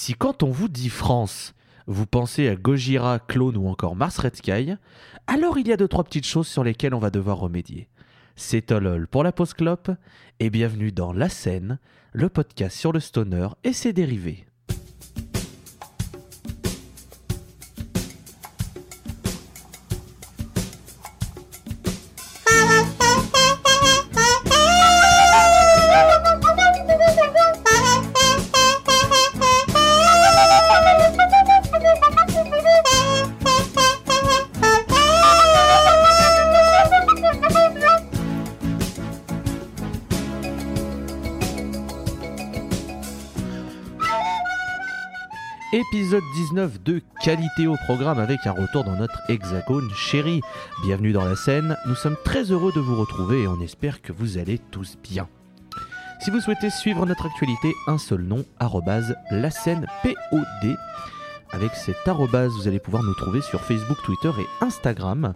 Si quand on vous dit France, vous pensez à Gojira, Clone ou encore Mars Red Sky, alors il y a deux trois petites choses sur lesquelles on va devoir remédier. C'est Tolol pour la pause clope et bienvenue dans La Scène, le podcast sur le stoner et ses dérivés. 19 de qualité au programme avec un retour dans notre hexagone chéri. Bienvenue dans la scène, nous sommes très heureux de vous retrouver et on espère que vous allez tous bien. Si vous souhaitez suivre notre actualité, un seul nom, arrobase la scène POD. Avec cet arrobase, vous allez pouvoir nous trouver sur Facebook, Twitter et Instagram.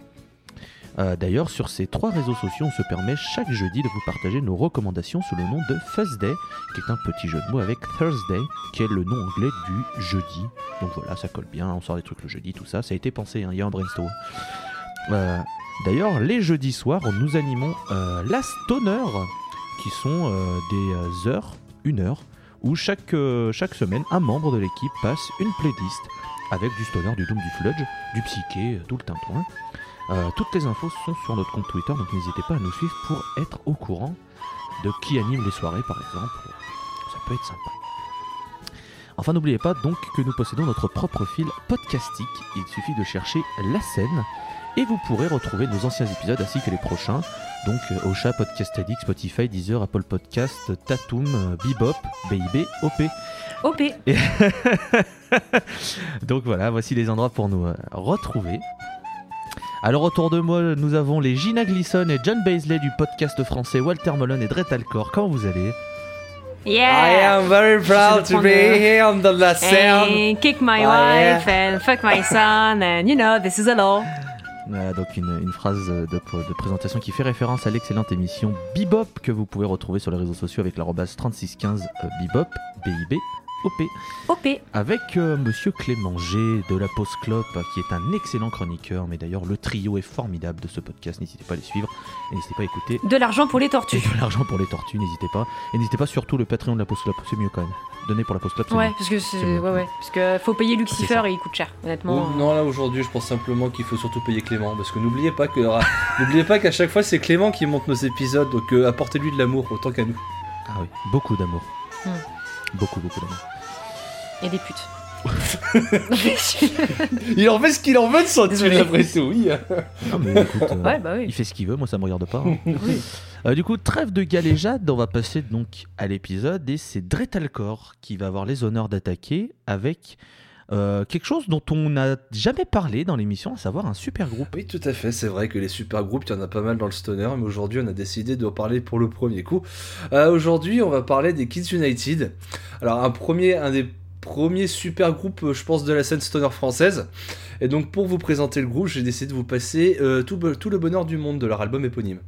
Euh, D'ailleurs, sur ces trois réseaux sociaux, on se permet chaque jeudi de vous partager nos recommandations sous le nom de Fuzzday, qui est un petit jeu de mots avec Thursday, qui est le nom anglais du jeudi. Donc voilà, ça colle bien, on sort des trucs le jeudi, tout ça. Ça a été pensé, hein, il y a un brainstorm. Euh, D'ailleurs, les jeudis soirs, nous animons euh, la Stoner, qui sont des heures, une heure, où chaque, chaque semaine, un membre de l'équipe passe une playlist avec du stoner, du doom, du fludge, du psyché, tout le tintouin. Euh, toutes les infos sont sur notre compte Twitter, donc n'hésitez pas à nous suivre pour être au courant de qui anime les soirées, par exemple. Ça peut être sympa. Enfin, n'oubliez pas donc que nous possédons notre propre fil podcastique. Il suffit de chercher la scène et vous pourrez retrouver nos anciens épisodes ainsi que les prochains. Donc, euh, Ocha, Podcast Addict, Spotify, Deezer, Apple Podcast, Tatum, euh, Bebop, BIB, OP. OP. Et- Donc voilà, voici les endroits pour nous retrouver. Alors autour de moi, nous avons les Gina Gleason et John Baisley du podcast français Walter Molon et Dret Alcor. Comment vous allez? Yeah. I am very proud to be here on the La Scène. And kick my wife and fuck my son and you know this is a law. Voilà, donc une, une phrase de, de présentation qui fait référence à l'excellente émission Bebop que vous pouvez retrouver sur les réseaux sociaux avec l'arrobase 3615 euh, Bebop, B-I-B, O-P. OP. Avec euh, Monsieur Clément G de la Pause Clope, qui est un excellent chroniqueur, mais d'ailleurs le trio est formidable de ce podcast, n'hésitez pas à les suivre, et n'hésitez pas à écouter De l'argent pour les et tortues. de l'argent pour les tortues, n'hésitez pas. Et n'hésitez pas surtout le Patreon de la Pause Clope, c'est mieux quand même. Donnez pour la Pause Clope, c'est Ouais, mieux. parce que C'est mieux. ouais ouais, parce que faut payer Lucifer et il coûte cher, honnêtement. Oh, non là aujourd'hui je pense simplement qu'il faut surtout payer Clément parce que n'oubliez pas que n'oubliez pas qu'à chaque fois c'est Clément qui monte nos épisodes donc euh, apportez-lui de l'amour autant qu'à nous. Ah oui, beaucoup d'amour. Hmm. Beaucoup, beaucoup d'amour. Et des putes. Il en fait ce qu'il en veut de son Désolé. après tout oui. Non mais écoute, euh, ouais bah oui. il fait ce qu'il veut, moi ça me regarde pas. hein. Oui. Euh, du coup, trêve de galéjade, on va passer donc à l'épisode et c'est Dretalcor qui va avoir les honneurs d'attaquer avec euh, quelque chose dont on n'a jamais parlé dans l'émission, à savoir un super groupe. Oui tout à fait c'est vrai que les super groupes il y en a pas mal dans le stoner mais aujourd'hui on a décidé de en parler pour le premier coup. Euh, aujourd'hui on va parler des Kids United. Alors un premier un des premiers super groupes euh, je pense de la scène stoner française. Et donc pour vous présenter le groupe j'ai décidé de vous passer euh, tout le bonheur du monde de leur album éponyme.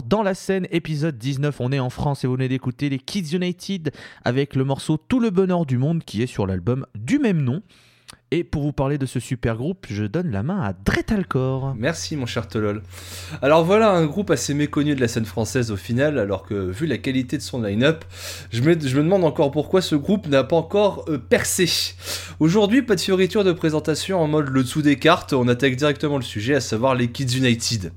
Dans la scène, épisode 19. On est en France et vous venez d'écouter les Kids United avec le morceau Tout le bonheur du monde qui est sur l'album du même nom. Et pour vous parler de ce super groupe, je donne la main à Dretalcor. Merci mon cher Tolol. Alors voilà un groupe assez méconnu de la scène française au final, alors que vu la qualité de son line-up, je me, demande encore pourquoi ce groupe n'a pas encore euh, percé. Aujourd'hui, pas de fioriture de présentation en mode le dessous des cartes, on attaque directement le sujet, à savoir les Kids United.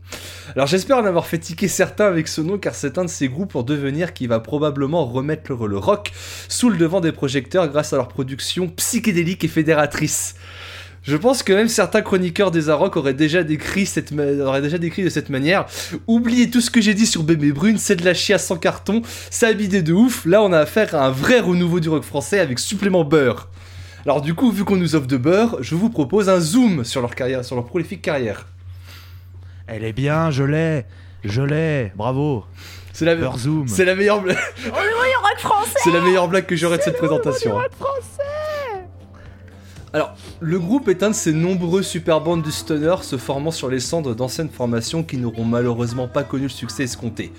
Alors j'espère en avoir fait tiquer certains avec ce nom, car c'est un de ces groupes en devenir qui va probablement remettre le rock sous le devant des projecteurs grâce à leur production psychédélique et fédératrice. Je pense que même certains chroniqueurs des Arocs auraient déjà décrit cette ma- auraient déjà décrit de cette manière. Oubliez tout ce que j'ai dit sur Bébé Brune, c'est de la chiasse sans carton, ça a bidé de ouf. Là, on a affaire à un vrai renouveau du rock français avec supplément beurre. Alors du coup, vu qu'on nous offre de beurre, je vous propose un zoom sur leur carrière, sur leur prolifique carrière. Elle est bien, je l'ai. Je l'ai. Bravo. C'est la, Beurre Zoom. c'est la meilleure blague. rock français C'est la meilleure blague que j'aurais de cette présentation. hein. Alors, le groupe est un de ces nombreux super bandes du stoner se formant sur les cendres d'anciennes formations qui n'auront malheureusement pas connu le succès escompté.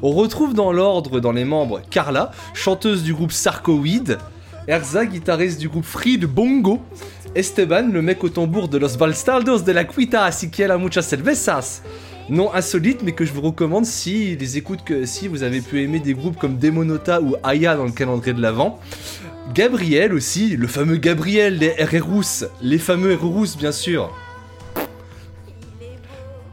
On retrouve dans l'ordre dans les membres Carla, chanteuse du groupe Sarcoweed, Erza, guitariste du groupe Free de Bongo, Esteban, le mec au tambour de Los Balstardos de la Cuita así que la muchas cervezas. Nom insolite, mais que je vous recommande si les écoutes que si vous avez pu aimer des groupes comme Demonota ou Aya dans le calendrier de l'Avent. Gabriel aussi, le fameux Gabriel des RRous, les fameux RRous bien sûr.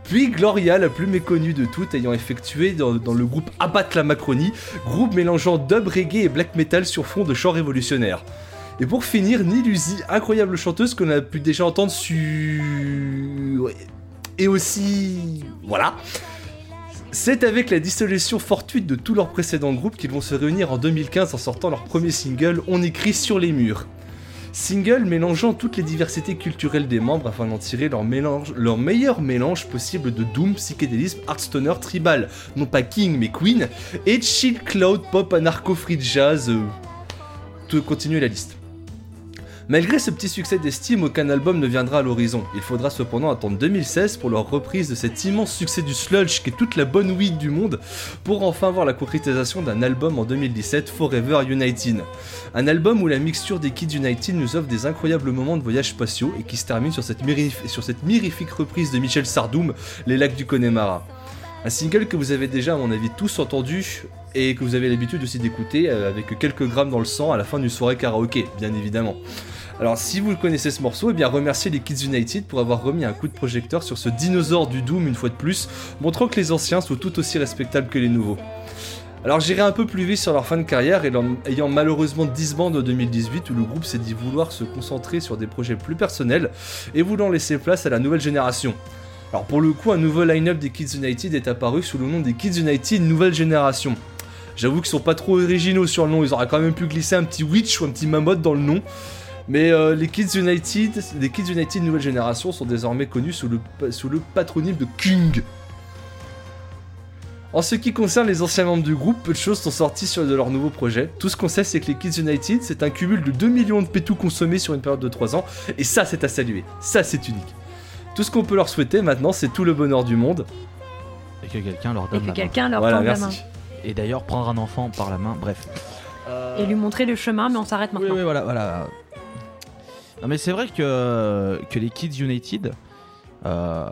Puis Gloria, la plus méconnue de toutes, ayant effectué dans, le groupe Abattre la Macronie, groupe mélangeant dub reggae et black metal sur fond de chants révolutionnaires. Et pour finir, Nilusi, incroyable chanteuse qu'on a pu déjà entendre sur... Et aussi... Voilà. C'est avec la dissolution fortuite de tous leurs précédents groupes qu'ils vont se réunir en 2015 en sortant leur premier single On écrit sur les murs. Single mélangeant toutes les diversités culturelles des membres afin d'en tirer leur, meilleur mélange possible de doom, psychédélisme, hardstoner, tribal, non pas King mais Queen, et chill cloud, pop, anarcho, free jazz, euh, continuer la liste. Malgré ce petit succès d'estime, aucun album ne viendra à l'horizon. Il faudra cependant attendre 2016 pour leur reprise de cet immense succès du sludge qui est toute la bonne weed du monde, pour enfin voir la concrétisation d'un album en 2017, Forever United. Un album où la mixture des Kids United nous offre des incroyables moments de voyage spatiaux et qui se termine sur cette, sur cette mirifique reprise de Michel Sardoum, Les Lacs du Connemara. Un single que vous avez déjà, à mon avis, tous entendu et que vous avez l'habitude aussi d'écouter euh, avec quelques grammes dans le sang à la fin d'une soirée karaoké, bien évidemment. Alors si vous connaissez ce morceau, eh bien remerciez les Kids United pour avoir remis un coup de projecteur sur ce dinosaure du Doom une fois de plus, montrant que les anciens sont tout aussi respectables que les nouveaux. Alors j'irai un peu plus vite sur leur fin de carrière, ayant malheureusement disbandé en 2018 où le groupe s'est dit vouloir se concentrer sur des projets plus personnels et voulant laisser place à la nouvelle génération. Alors pour le coup, un nouveau line-up des Kids United est apparu sous le nom des Kids United Nouvelle Génération. J'avoue qu'ils sont pas trop originaux sur le nom, ils auraient quand même pu glisser un petit Witch ou un petit Mammoth dans le nom. Mais euh, les Kids United, les Kids United Nouvelle Génération sont désormais connus sous le, sous le patronyme de King. En ce qui concerne les anciens membres du groupe, peu de choses sont sorties sur de leurs nouveaux projets. Tout ce qu'on sait, c'est que les Kids United, c'est un cumul de 2 millions de pétous consommés sur une période de 3 ans, et ça, c'est à saluer. Ça, c'est unique. Tout ce qu'on peut leur souhaiter maintenant, c'est tout le bonheur du monde. Et que quelqu'un leur Et donne que la main. quelqu'un leur Voilà, la main. Et d'ailleurs, prendre un enfant par la main, bref. Et lui montrer le chemin, mais on s'arrête Oui, maintenant. oui, voilà, voilà. Non, mais c'est vrai que, que les Kids United, euh,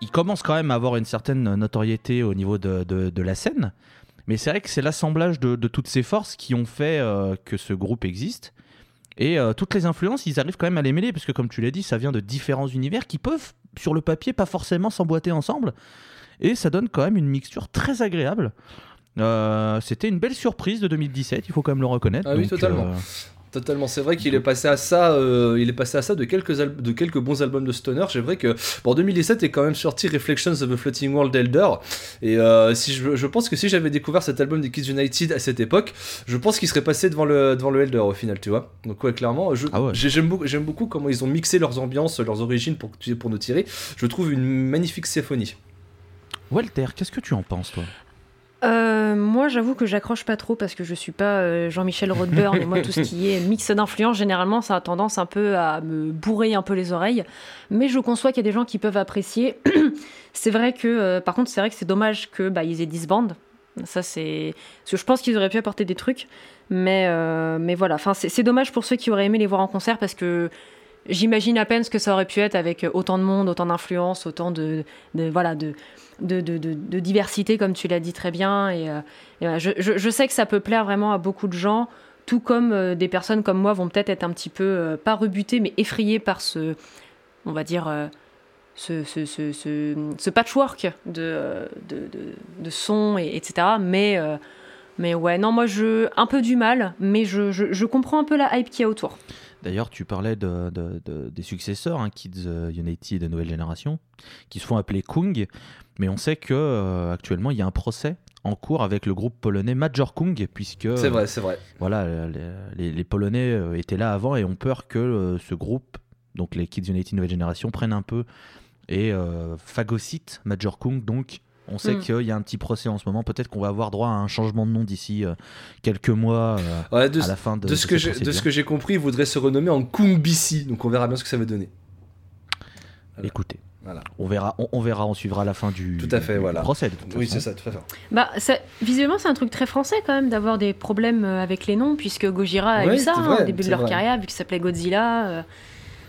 ils commencent quand même à avoir une certaine notoriété au niveau de, de- de la scène. Mais c'est vrai que c'est l'assemblage de, de toutes ces forces qui ont fait euh, que ce groupe existe. Et euh, toutes les influences, ils arrivent quand même à les mêler, parce que comme tu l'as dit, ça vient de différents univers qui peuvent, sur le papier, pas forcément s'emboîter ensemble. Et ça donne quand même une mixture très agréable. Euh, C'était une belle surprise de 2017, il faut quand même le reconnaître. Ah oui, Donc, totalement. Totalement, c'est vrai qu'il est passé à ça. euh, il est passé à ça de quelques al- de quelques bons albums de stoner. C'est vrai que bon, en 2017 est quand même sorti Reflections of a Floating World Elder. Et euh, si je, je pense que si j'avais découvert cet album des Kids United à cette époque, je pense qu'il serait passé devant le devant le Elder au final, tu vois. Donc ouais, clairement, Ah ouais. j'aime beaucoup j'aime beaucoup comment ils ont mixé leurs ambiances, leurs origines pour pour nous tirer. Je trouve une magnifique symphonie. Walter, qu'est-ce que tu en penses, toi? Euh, moi, j'avoue que j'accroche pas trop parce que je suis pas euh, Jean-Michel Rodburn et moi, tout ce qui est mix d'influence, généralement, ça a tendance un peu à me bourrer un peu les oreilles. Mais je conçois qu'il y a des gens qui peuvent apprécier. c'est vrai que, euh, par contre, c'est vrai que c'est dommage que bah, ils aient disband. Ça, c'est. Parce que je pense qu'ils auraient pu apporter des trucs. Mais, mais voilà, enfin, c'est dommage pour ceux qui auraient aimé les voir en concert parce que j'imagine à peine ce que ça aurait pu être avec autant de monde, autant d'influence, autant de, voilà, de, diversité, comme tu l'as dit très bien. Et, euh, je, sais que ça peut plaire vraiment à beaucoup de gens, tout comme euh, des personnes comme moi vont peut-être être un petit peu, euh, pas rebutées, mais effrayées par ce, on va dire, euh, ce, patchwork de, euh, sons, et, etc. Mais, euh, mais ouais, non, moi, je, un peu du mal, mais je comprends un peu la hype qu'il y a autour. D'ailleurs, tu parlais de, de- de- des successeurs, hein, Kids euh, United de nouvelle génération, qui se font appeler Kung, mais on sait que euh, actuellement il y a un procès en cours avec le groupe polonais Major Kung, puisque C'est vrai, c'est vrai. voilà, les, les- les Polonais euh, étaient là avant et ont peur que ce groupe, donc les Kids United Nouvelle Génération, prennent un peu et phagocytent Major Kung. Donc, on sait Mm. qu'il y a un petit procès en ce moment. Peut-être qu'on va avoir droit à un changement de nom d'ici euh, quelques mois euh, Ouais, de, à la fin de, de ce de que j'ai- de ce que j'ai compris, il voudrait se renommer en Kung BC. Donc on verra bien ce que ça va donner. Voilà. Écoutez, Voilà. on verra, on, on verra, on suivra la fin du, Tout à fait, du voilà. procès. de toute Oui, façon. c'est ça, tout à fait. Bah, ça, visiblement, c'est un truc très français quand même d'avoir des problèmes euh, avec les noms, puisque Gojira a eu ça hein, au début de leur vrai. carrière, vu qu'il s'appelait Godzilla. euh,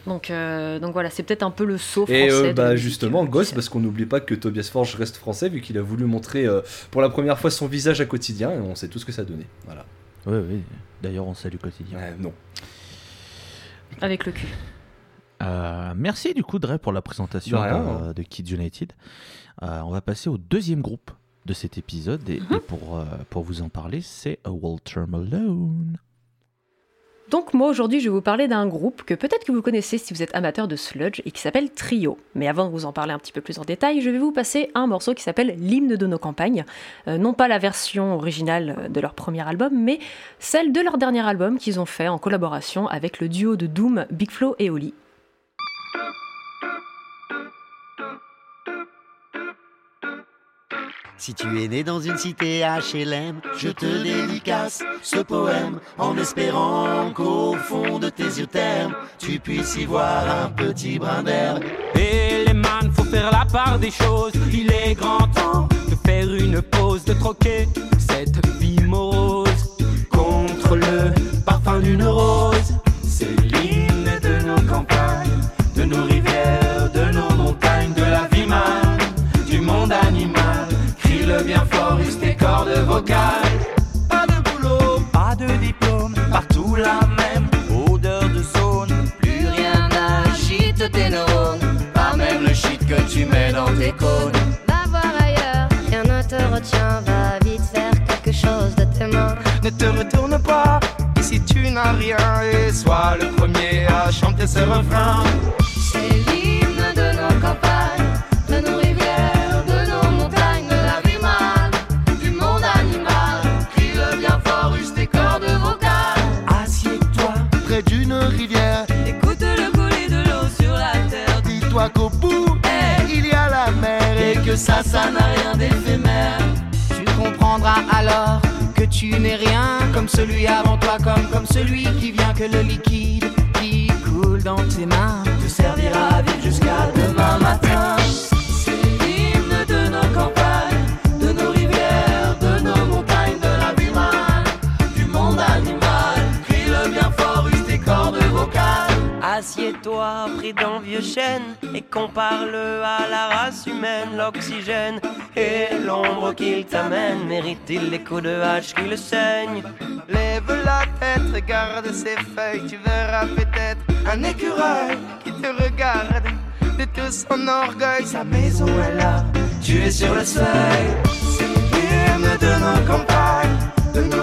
donc, euh, donc voilà, c'est peut-être un peu le saut français. Et euh, bah justement, euh, Ghost, qui- parce qu'on n'oublie pas que Tobias Forge reste français, vu qu'il a voulu montrer euh, pour la première fois son visage à quotidien, et on sait tout ce que ça a donné. Voilà. Oui, oui. D'ailleurs, on salue quotidien. Non. Avec le cul. Euh, merci du coup, Dre, pour la présentation De rien, de, de Kids United. Euh, on va passer au deuxième groupe de cet épisode. Et, Mhm. et pour, euh, pour vous en parler, c'est Walter Malone. Donc moi aujourd'hui je vais vous parler d'un groupe que peut-être que vous connaissez si vous êtes amateur de sludge et qui s'appelle Trio. Mais avant de vous en parler un petit peu plus en détail, je vais vous passer un morceau qui s'appelle L'hymne de nos campagnes. Euh, non pas la version originale de leur premier album, mais celle de leur dernier album qu'ils ont fait en collaboration avec le duo de Doom Big Flo et Oli. Si tu es né dans une cité HLM, je te dédicace ce poème en espérant qu'au fond de tes yeux termes, tu puisses y voir un petit brin d'herbe. Et les man, faut faire la part des choses. Il est grand temps de faire une pause, de troquer cette vie morose contre le parfum d'une rose. C'est l'hymne de nos campagnes, de nos rivières, tu mets dans tes cônes. Va voir ailleurs, rien ne te retient, va vite faire quelque chose de tes mains. Ne te retourne pas, ici tu n'as rien et sois le premier à chanter ce refrain. Ça, ça n'a rien d'éphémère. Tu comprendras alors que tu n'es rien comme celui avant toi, comme, comme celui qui vient que le liquide qui coule dans tes mains te servira à vivre jusqu'à demain matin. C'est l'hymne de nos campagnes, de nos rivières, de nos montagnes, de la vie du monde animal. Crie-le bien fort, use tes cordes vocales. Assieds-toi pris d'un vieux chêne compare-le à la race humaine. L'oxygène et l'ombre qu'il t'amène mérite-t-il les coups de hache qui le saignent? Lève la tête, regarde ses feuilles, tu verras peut-être un écureuil qui te regarde. De tout son orgueil, sa maison est là, tu es sur le seuil. C'est de nos campagnes,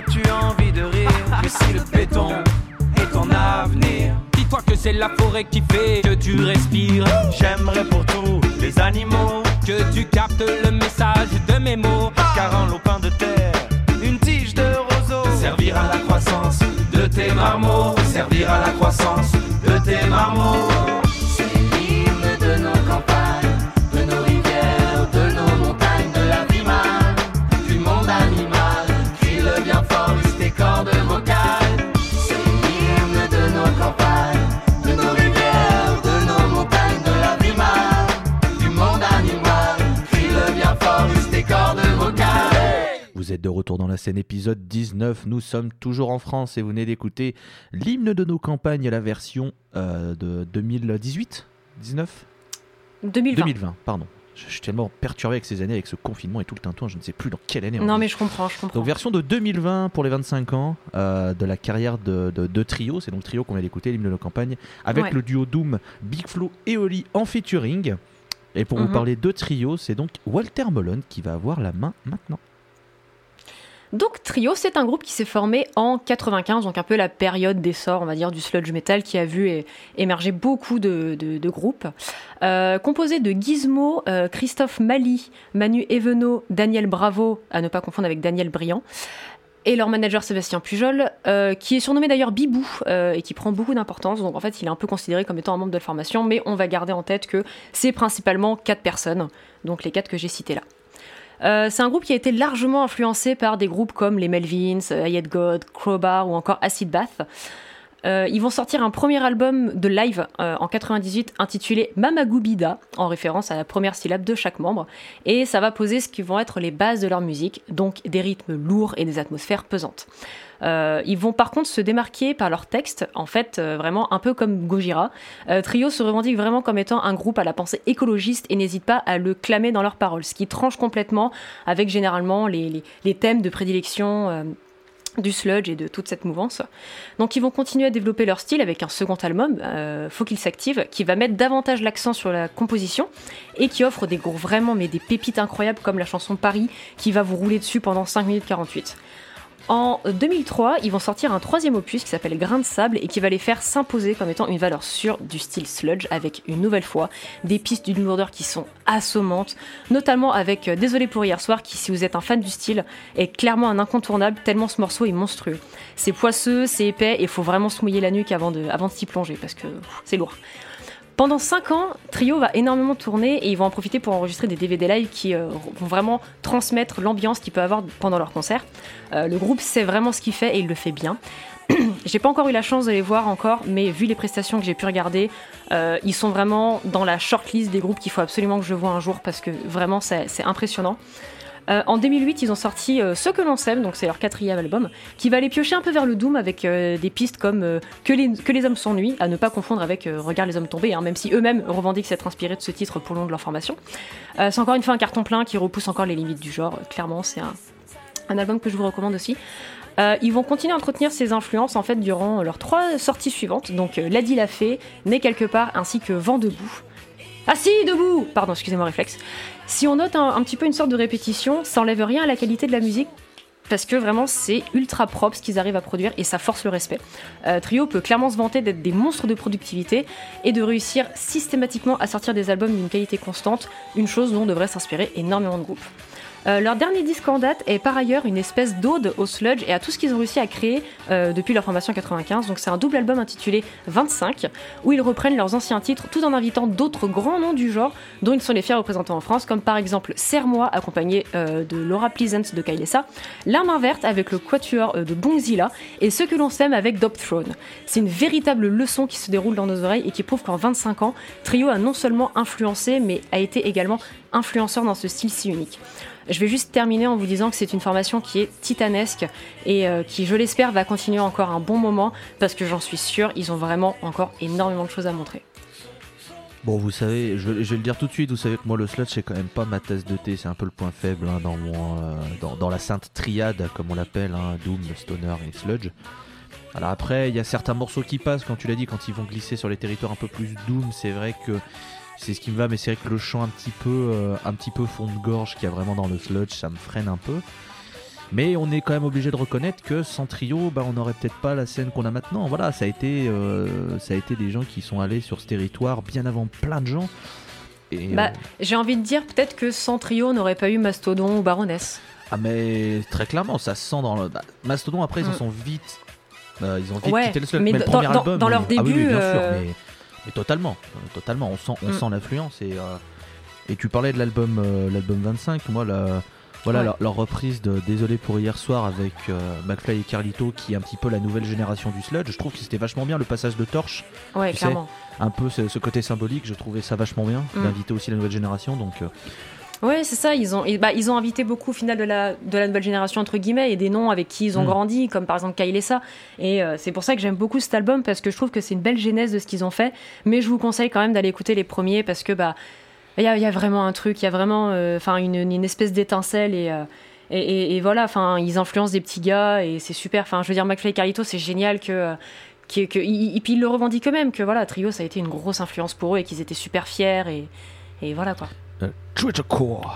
tu as envie de rire. Mais si le béton est ton avenir, dis-toi que c'est la forêt qui fait que tu respires. J'aimerais pour tous les animaux que tu captes le message de mes mots. Car en lopin de terre, une tige de roseau servira à la croissance de tes marmots. Servira à la croissance de tes marmots. Êtes de retour dans la scène épisode 19. Nous sommes toujours en France et vous venez d'écouter l'hymne de nos campagnes, la version euh, de 2018 19 2020. 2020, pardon. Je, suis tellement perturbé avec ces années, avec ce confinement et tout le tintouin, je ne sais plus dans quelle année on Non mais je comprends, je comprends. Donc version de 2020 pour les 25 ans euh, de la carrière de, de, de Trio, c'est donc Trio qu'on vient d'écouter, l'hymne de nos campagnes, avec Ouais. le duo Doom, Big Flo et Oli en featuring. Et pour vous Mhm. parler de Trio, c'est donc Walter Molon qui va avoir la main maintenant. Donc Trio, c'est un groupe qui s'est formé en 95, donc un peu la période d'essor, on va dire, du sludge metal qui a vu émerger beaucoup de, groupes. Euh, composé de Gizmo, euh, Christophe Mali, Manu Evenot, Daniel Bravo, à ne pas confondre avec Daniel Briand, et leur manager Sébastien Pujol, euh, qui est surnommé d'ailleurs Bibou et qui prend beaucoup d'importance. Donc en fait, il est un peu considéré comme étant un membre de la formation, mais on va garder en tête que c'est principalement quatre personnes, donc les quatre que j'ai cités là. Euh, c'est un groupe qui a été largement influencé par des groupes comme les Melvins, euh, Ayed God, Crowbar ou encore Acid Bath. Euh, ils vont sortir un premier album de live euh, en 98 intitulé Mamagubida, en référence à la première syllabe de chaque membre, et ça va poser ce qui vont être les bases de leur musique, donc des rythmes lourds et des atmosphères pesantes. Euh, ils vont par contre se démarquer par leur texte, en fait, vraiment un peu comme Gojira. Trio se revendique vraiment comme étant un groupe à la pensée écologiste et n'hésite pas à le clamer dans leurs paroles, ce qui tranche complètement avec généralement les thèmes de prédilection. Du sludge et de toute cette mouvance. Donc ils vont continuer à développer leur style avec un second album, euh, Faut qu'ils s'activent, qui va mettre davantage l'accent sur la composition et qui offre des gros vraiment mais des pépites incroyables comme la chanson Paris qui va vous rouler dessus pendant 5 minutes 48. En 2003, ils vont sortir un troisième opus qui s'appelle Grain de sable et qui va les faire s'imposer comme étant une valeur sûre du style sludge avec une nouvelle fois des pistes d'une lourdeur qui sont assommantes, notamment avec euh, Désolé pour hier soir qui, si vous êtes un fan du style, est clairement un incontournable tellement ce morceau est monstrueux. C'est poisseux, c'est épais et faut vraiment se mouiller la nuque avant de, avant de s'y plonger parce que c'est lourd. Pendant 5 ans, Trio va énormément tourner et ils vont en profiter pour enregistrer des DVD live qui euh, vont vraiment transmettre l'ambiance qu'il peut avoir pendant leur concert. Euh, le groupe sait vraiment ce qu'il fait et il le fait bien. j'ai pas encore eu la chance de les voir encore, mais vu les prestations que j'ai pu regarder, euh, ils sont vraiment dans la shortlist des groupes qu'il faut absolument que je vois un jour parce que vraiment c'est impressionnant. Euh, en 2008, ils ont sorti euh, Ce que l'on sème, donc c'est leur quatrième album, qui va aller piocher un peu vers le doom avec euh, des pistes comme que, les, hommes s'ennuient, à ne pas confondre avec Regarde les hommes tombés, hein, même si eux-mêmes revendiquent s'être inspirés de ce titre pour long de leur formation. C'est encore une fois un carton plein qui repousse encore les limites du genre, clairement, c'est un, album que je vous recommande aussi. Ils vont continuer à entretenir ces influences en fait durant leurs trois sorties suivantes, donc euh, Lady l'a fait, Né quelque part, ainsi que Vent debout. Ah si, debout Pardon, excusez-moi, réflexe. Si on note un, un petit peu une sorte de répétition, ça enlève rien à la qualité de la musique, parce que vraiment c'est ultra propre ce qu'ils arrivent à produire et ça force le respect. Euh, Trio peut clairement se vanter d'être des monstres de productivité et de réussir systématiquement à sortir des albums d'une qualité constante, une chose dont devrait s'inspirer énormément de groupes. Euh, leur dernier disque en date est par ailleurs une espèce d'ode au sludge et à tout ce qu'ils ont réussi à créer euh, depuis leur formation en 95. Donc c'est un double album intitulé 25 où ils reprennent leurs anciens titres tout en invitant d'autres grands noms du genre dont ils sont les fiers représentants en France, comme par exemple Serre-moi accompagné euh, de Laura Pleasant de Kailessa, La main verte avec le quatuor de Bonzilla et Ce que l'on sème avec Dope Throne. C'est une véritable leçon qui se déroule dans nos oreilles et qui prouve qu'en 25 ans, Trio a non seulement influencé mais a été également influenceur dans ce style si unique. Je vais juste terminer en vous disant que c'est une formation qui est titanesque et euh, qui, je l'espère, va continuer encore un bon moment parce que j'en suis sûre, ils ont vraiment encore énormément de choses à montrer. Bon, vous savez, je, vais le dire tout de suite, vous savez que moi le sludge c'est quand même pas ma tasse de thé, c'est un peu le point faible hein, dans, mon, euh, dans la sainte triade comme on l'appelle, hein, Doom, Stoner et Sludge. Alors après, il y a certains morceaux qui passent, quand tu l'as dit, quand ils vont glisser sur les territoires un peu plus Doom, c'est vrai que c'est ce qui me va, mais c'est vrai que le chant un petit peu, euh, un petit peu fond de gorge qu'il y a vraiment dans le sludge, ça me freine un peu. Mais on est quand même obligé de reconnaître que sans trio, bah, on n'aurait peut-être pas la scène qu'on a maintenant. Voilà, ça a été, euh, ça a été des gens qui sont allés sur ce territoire bien avant plein de gens. Et, Bah, euh, j'ai envie de dire peut-être que sans trio, on n'aurait pas eu Mastodon ou Baroness. ah mais très clairement, ça se sent dans le bah, Mastodon. Après, ils en Mm. sont vite ils ont envie Ouais, de quitter le sludge. mais Mais, le dans- premier dans- album, dans leur oui. Ah oui, oui, début, bien sûr, mais, mais totalement, euh, totalement. On sent, on Mm. sent l'influence et euh, et tu parlais de l'album, euh, l'album 25. Moi, la, voilà Ouais. leur, leur reprise de Désolé pour hier soir avec euh, McFly et Carlito, qui est un petit peu la nouvelle génération du sludge. Je trouve que c'était vachement bien le passage de torche, Ouais, tu sais, clairement. un peu ce, ce côté symbolique. Je trouvais ça vachement bien Mm. d'inviter aussi la nouvelle génération. Donc euh, Ouais, c'est ça. Ils ont, et bah, ils ont invité beaucoup au final de la, de la nouvelle génération entre guillemets et des noms avec qui ils ont Mm. grandi, comme par exemple Kyle et ça. Et euh, c'est pour ça que j'aime beaucoup cet album parce que je trouve que c'est une belle genèse de ce qu'ils ont fait. Mais je vous conseille quand même d'aller écouter les premiers parce que bah il y a, il y a vraiment un truc, il y a vraiment euh, une, une espèce d'étincelle et, euh, et, et- et voilà. Enfin, ils influencent des petits gars et c'est super. Enfin, je veux dire, McFly et Carlito, c'est génial que euh, que, que- et puis ils le revendiquent eux-mêmes que voilà, Trio, ça a été une grosse influence pour eux et qu'ils étaient super fiers et, et voilà quoi. Euh.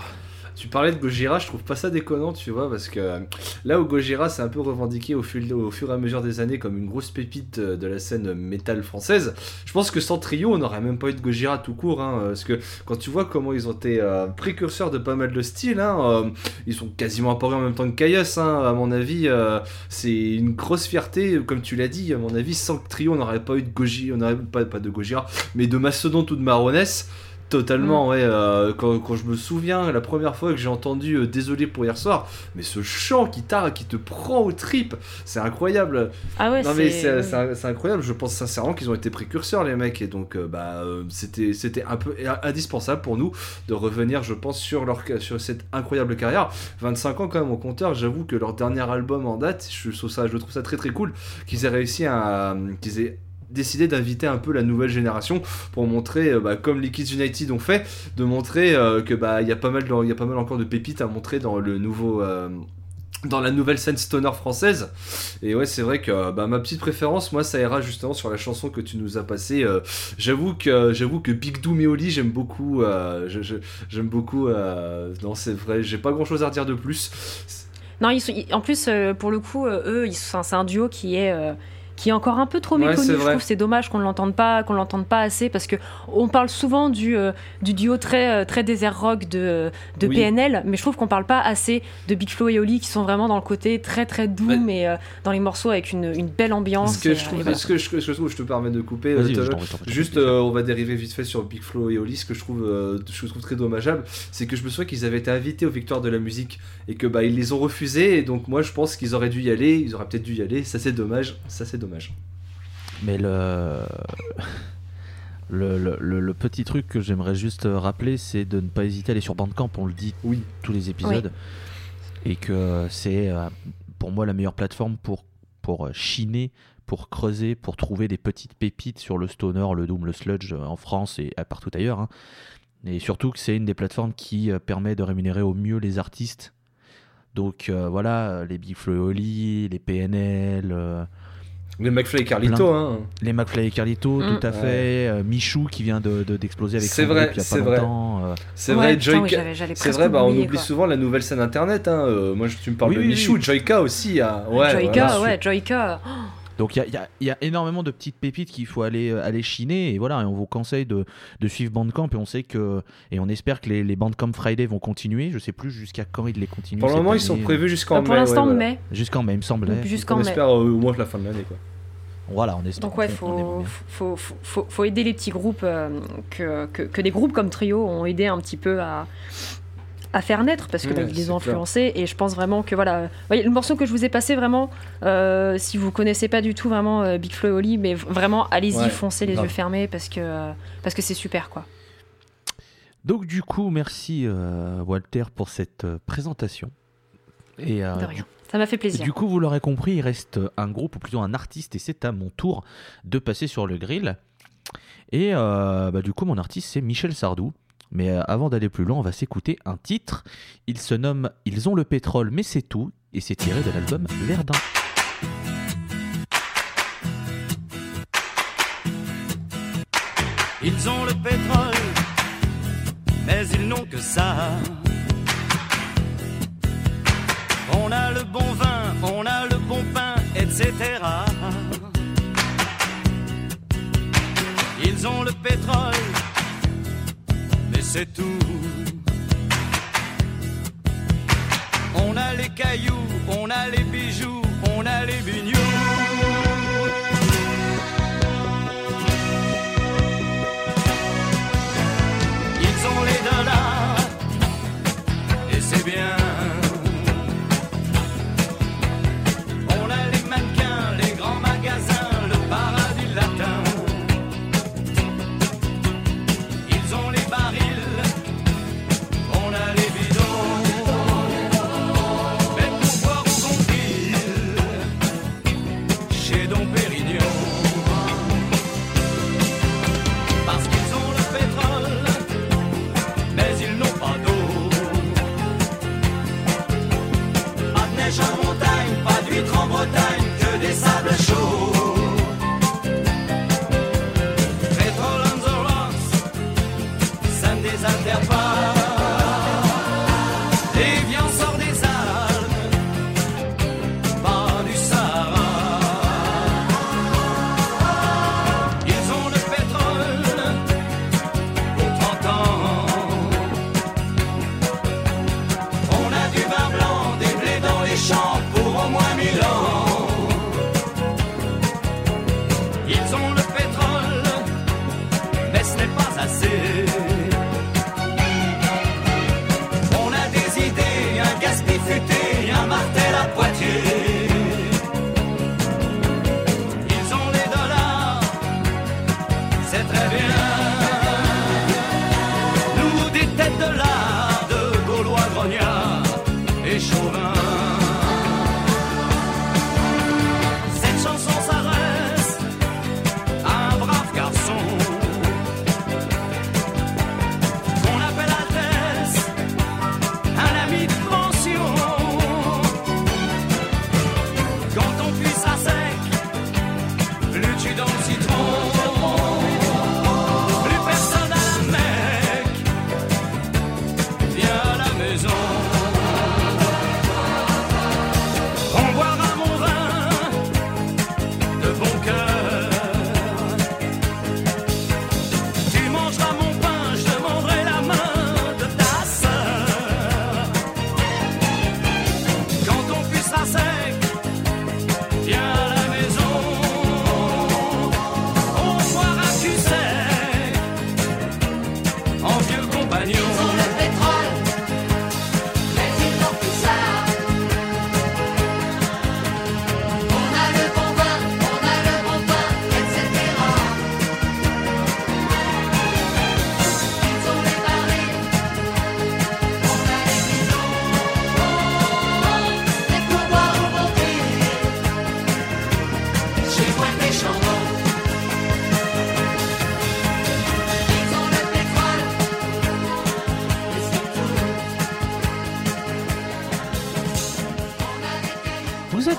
Tu parlais de Gojira, je trouve pas ça déconnant, tu vois, parce que euh, là où Gojira s'est un peu revendiqué au fur, et à mesure des années comme une grosse pépite euh, de la scène métal française, je pense que sans trio, on n'aurait même pas eu de Gojira tout court, hein, parce que quand tu vois comment ils ont été euh, précurseurs de pas mal de styles, hein, euh, ils sont quasiment apparus en même temps que Caius, hein, à mon avis, euh, c'est une grosse fierté, comme tu l'as dit, à mon avis, sans trio, on n'aurait pas eu de Gojira, on n'aurait pas, de Gojira, mais de Mastodonte ou de Maroness. Totalement, ouais. euh, quand, quand je me souviens, la première fois que j'ai entendu euh, Désolé pour hier soir, mais ce chant qui, qui te prend aux tripes, c'est incroyable. Ah ouais, non, mais c'est incroyable. Je pense sincèrement qu'ils ont été précurseurs, les mecs. Et donc, euh, bah, c'était c'était un peu indispensable pour nous de revenir, je pense, sur, leur, sur cette incroyable carrière. 25 ans, quand même, au compteur. J'avoue que leur dernier album en date, je trouve ça, je trouve ça très très cool qu'ils aient réussi à. qu'ils aient décidé d'inviter un peu la nouvelle génération pour montrer, euh, bah, comme les Kids United ont fait, de montrer euh, que bah y a pas mal, il pas mal encore de pépites à montrer dans le nouveau. euh, dans la nouvelle scène stoner française et ouais c'est vrai que bah, ma petite préférence moi ça ira justement sur la chanson que tu nous as passée Euh, j'avoue que j'avoue que Big Doom et Oli j'aime beaucoup j'aime beaucoup non c'est vrai j'ai pas grand chose à redire de plus Non, ils en plus, pour le coup, eux, c'est un duo qui est, qui est encore un peu trop Ouais, méconnu. je vrai. trouve c'est dommage qu'on l'entende pas, qu'on l'entende pas assez parce que on parle souvent du, euh, du duo très, euh, très désert rock de, de Oui. PNL, mais je trouve qu'on parle pas assez de Big Flo et Oli qui sont vraiment dans le côté très très doux, Ouais. mais euh, dans les morceaux avec une, une belle ambiance. ce que et, je trouve voilà. ce que je, ce que je trouve je te permets de couper euh, Juste, euh, on va dériver vite fait sur Big Flo et Oli. Ce que je trouve, euh, je trouve très dommageable, c'est que je me souviens qu'ils avaient été invités aux Victoires de la musique et que bah ils les ont refusés. Et donc moi, je pense qu'ils auraient dû y aller. Ils auraient peut-être dû y aller. Ça c'est dommage. Ça c'est dommage. Mais le... Le, le- le- le petit truc que j'aimerais juste rappeler, c'est de ne pas hésiter à aller sur Bandcamp. On le dit Oui. tous les épisodes. Et que c'est euh, pour moi la meilleure plateforme pour, pour euh, chiner, pour creuser, pour trouver des petites pépites sur le stoner, le doom, le sludge euh, en France et euh, partout ailleurs. hein. Et surtout que c'est une des plateformes qui euh, permet de rémunérer au mieux les artistes. Donc euh, voilà, euh, les Big Flo et Oli, les PNL, euh, Les McFly et Carlito, hein. les McFly et Carlito, Mm. tout à fait. euh, Michou qui vient de de- d'exploser avec C'est son vrai, c'est vrai. euh, C'est vrai, Joyka. C'est vrai, bah, on oublie quoi. souvent la nouvelle scène internet. Hein. euh, moi, je- tu me parles Oui, de oui, Michou, oui. Joyka aussi. hein. Ouais, Joyka, voilà. ouais, Joyka. Donc il y a, il y a- il y a énormément de petites pépites qu'il faut aller, euh, aller chiner et voilà, et on vous conseille de, de suivre Bandcamp et on sait que et on espère que les, les Bandcamp Friday vont continuer. Je sais plus jusqu'à quand ils les continuent. Pour le moment, ils sont prévus jusqu'en mai. pour l'instant, ouais, voilà. mai. Jusqu'en mai, il me semblait. Jusqu'en On mai. espère euh, au moins la fin de l'année. quoi. Voilà, on espère. Donc ouais, on- on faut, faut, faut, faut, faut aider les petits groupes euh, que, que, que des groupes comme Trio ont aidé un petit peu à, à faire naître parce que bah, ils les ont clair. influencés et je pense vraiment que voilà, vous voyez, le morceau que je vous ai passé vraiment, euh, si vous connaissez pas du tout vraiment euh, Big Flo et Oli, mais vraiment allez-y, Ouais, foncez les grave. yeux fermés parce que euh, parce que c'est super quoi. Donc du coup, merci euh, Walter pour cette présentation. Et euh, De rien. Ça m'a fait plaisir. Du coup, vous l'aurez compris, il reste un groupe, ou plutôt un artiste, et c'est à mon tour de passer sur le grill. Et euh, bah, du coup, mon artiste, c'est Michel Sardou. Mais euh, avant d'aller plus loin, on va s'écouter un titre. Il se nomme Ils ont le pétrole, mais c'est tout. Et c'est tiré de l'album Verdun. Ils ont le pétrole, mais ils n'ont que ça. On a le bon vin, on a le bon pain, etc. c'est tout.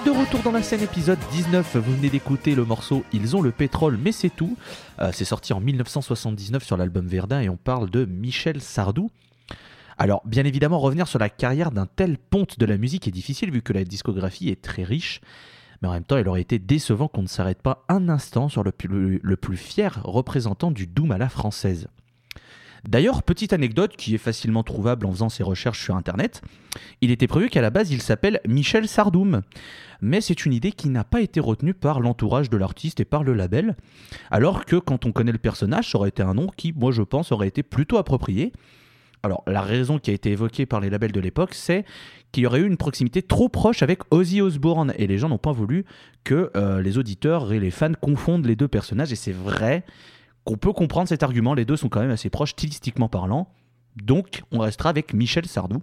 De retour dans la scène épisode 19, vous venez d'écouter le morceau Ils ont le pétrole mais c'est tout. Euh, c'est sorti en 1979 sur l'album Verdun et on parle de Michel Sardou. Alors bien évidemment revenir sur la carrière d'un tel ponte de la musique est difficile vu que la discographie est très riche. Mais en même temps, il aurait été décevant qu'on ne s'arrête pas un instant sur le plus, le plus fier représentant du doom à la française. D'ailleurs, petite anecdote qui est facilement trouvable en faisant ses recherches sur internet, il était prévu qu'à la base il s'appelle Michel Sardoum. Mais c'est une idée qui n'a pas été retenue par l'entourage de l'artiste et par le label, alors que quand on connaît le personnage, ça aurait été un nom qui, moi je pense, aurait été plutôt approprié. Alors, la raison qui a été évoquée par les labels de l'époque, c'est qu'il y aurait eu une proximité trop proche avec Ozzy Osbourne, et les gens n'ont pas voulu que euh, les auditeurs et les fans confondent les deux personnages, et c'est vrai qu'on peut comprendre cet argument, les deux sont quand même assez proches stylistiquement parlant, donc on restera avec Michel Sardou.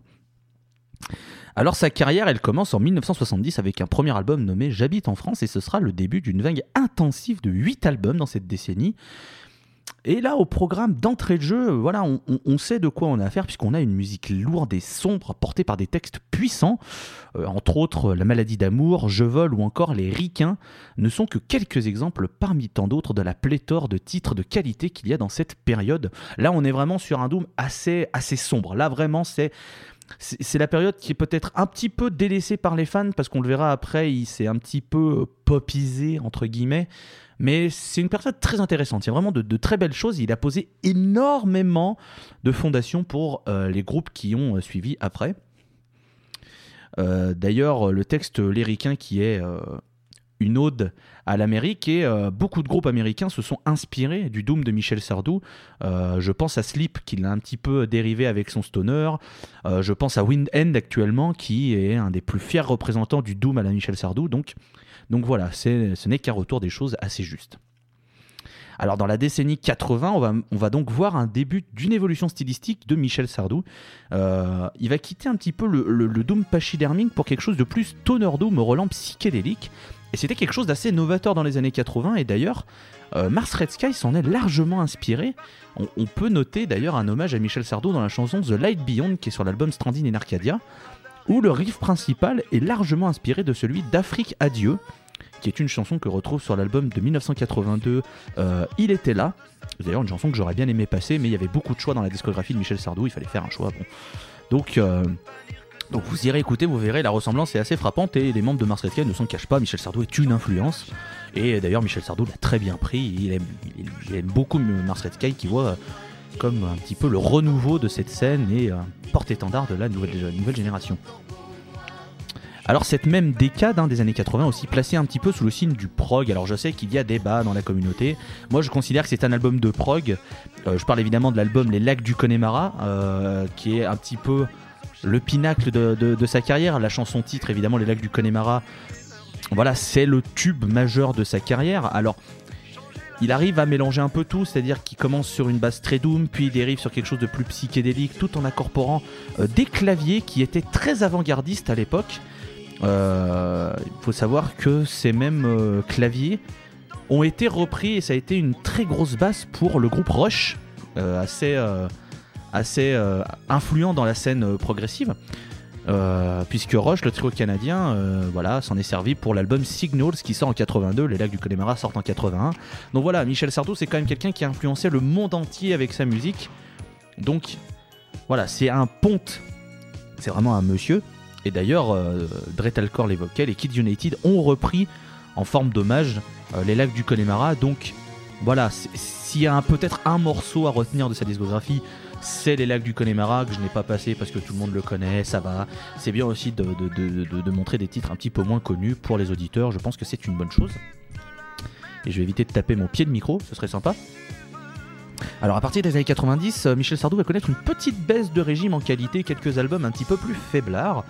Alors sa carrière, elle commence en 1970 avec un premier album nommé J'habite en France et ce sera le début d'une vague intensive de 8 albums dans cette décennie. Et là, au programme d'entrée de jeu, voilà, on, sait de quoi on a affaire puisqu'on a une musique lourde et sombre portée par des textes puissants, Euh, entre autres La maladie d'amour, Je vole ou encore Les ricains ne sont que quelques exemples parmi tant d'autres de la pléthore de titres de qualité qu'il y a dans cette période. Là, on est vraiment sur un doom assez, assez sombre. Là, vraiment, c'est c'est la période qui est peut-être un petit peu délaissée par les fans parce qu'on le verra après, il s'est un petit peu popisé entre guillemets. Mais c'est une période très intéressante. Il y a vraiment de, très belles choses. Il a posé énormément de fondations pour euh, les groupes qui ont euh, suivi après. Euh, D'ailleurs, le texte léricain qui est euh, une ode à l'Amérique et euh, beaucoup de groupes américains se sont inspirés du Doom de Michel Sardou. Euh, je pense à Sleep qui l'a un petit peu dérivé avec son stoner. Euh, je pense à Wind End actuellement qui est un des plus fiers représentants du Doom à la Michel Sardou. Donc, voilà, ce n'est qu'un retour des choses assez juste. Alors dans la décennie 80, on va, on va donc voir un début d'une évolution stylistique de Michel Sardou. Il va quitter un petit peu le, Doom pachydermique pour quelque chose de plus stoner Doom au relent psychédélique. Et c'était quelque chose d'assez novateur dans les années 80. Et d'ailleurs, euh, Mars Red Sky s'en est largement inspiré. On, peut noter d'ailleurs un hommage à Michel Sardou dans la chanson The Light Beyond qui est sur l'album Stranding in Arcadia, où le riff principal est largement inspiré de celui d'Afrique Adieu, qui est une chanson que retrouve sur l'album de 1982 euh, Il était là. D'ailleurs, une chanson que j'aurais bien aimé passer, mais il y avait beaucoup de choix dans la discographie de Michel Sardou, il fallait faire un choix. Bon. Donc, euh, donc vous irez écouter, vous verrez, la ressemblance est assez frappante et les membres de Mars ne s'en cachent pas. Michel Sardou est une influence. Et d'ailleurs, Michel Sardou l'a très bien pris. Il aime, il- beaucoup Mars Red qui voit comme un petit peu le renouveau de cette scène et porte-étendard de la nouvelle, nouvelle génération. Alors cette même décade hein, des années 80 aussi placée un petit peu sous le signe du prog. Alors je sais qu'il y a débat dans la communauté. Moi je considère que c'est un album de prog. Euh, je parle évidemment de l'album Les Lacs du Connemara, euh, qui est un petit peu le pinacle de, sa carrière. La chanson titre évidemment Les Lacs du Connemara. Voilà, c'est le tube majeur de sa carrière. Alors il arrive à mélanger un peu tout, c'est-à-dire qu'il commence sur une base très doom, puis il dérive sur quelque chose de plus psychédélique, tout en incorporant euh, des claviers qui étaient très avant-gardistes à l'époque. Euh, Il faut savoir que ces mêmes euh, claviers ont été repris et ça a été une très grosse base pour le groupe Rush, assez, assez euh, influent dans la scène euh, progressive. Euh, puisque Rush, le trio canadien, voilà, s'en est servi pour l'album Signals qui sort en 82, Les Lacs du Connemara sortent en 81. Donc voilà, Michel Sardou, c'est quand même quelqu'un qui a influencé le monde entier avec sa musique. Donc voilà, c'est un ponte, c'est vraiment un monsieur. Et d'ailleurs, euh, Dretalcore l'évoquait, les Kids United ont repris en forme d'hommage les lacs du Connemara. Donc voilà, s'il y a peut-être un morceau à retenir de sa discographie, c'est les lacs du Connemara que je n'ai pas passé parce que tout le monde le connaît, ça va. C'est bien aussi de, montrer des titres un petit peu moins connus pour les auditeurs, je pense que c'est une bonne chose. Et je vais éviter de taper mon pied de micro, ce serait sympa. Alors à partir des années 90, euh, Michel Sardou va connaître une petite baisse de régime en qualité, quelques albums un petit peu plus faiblards.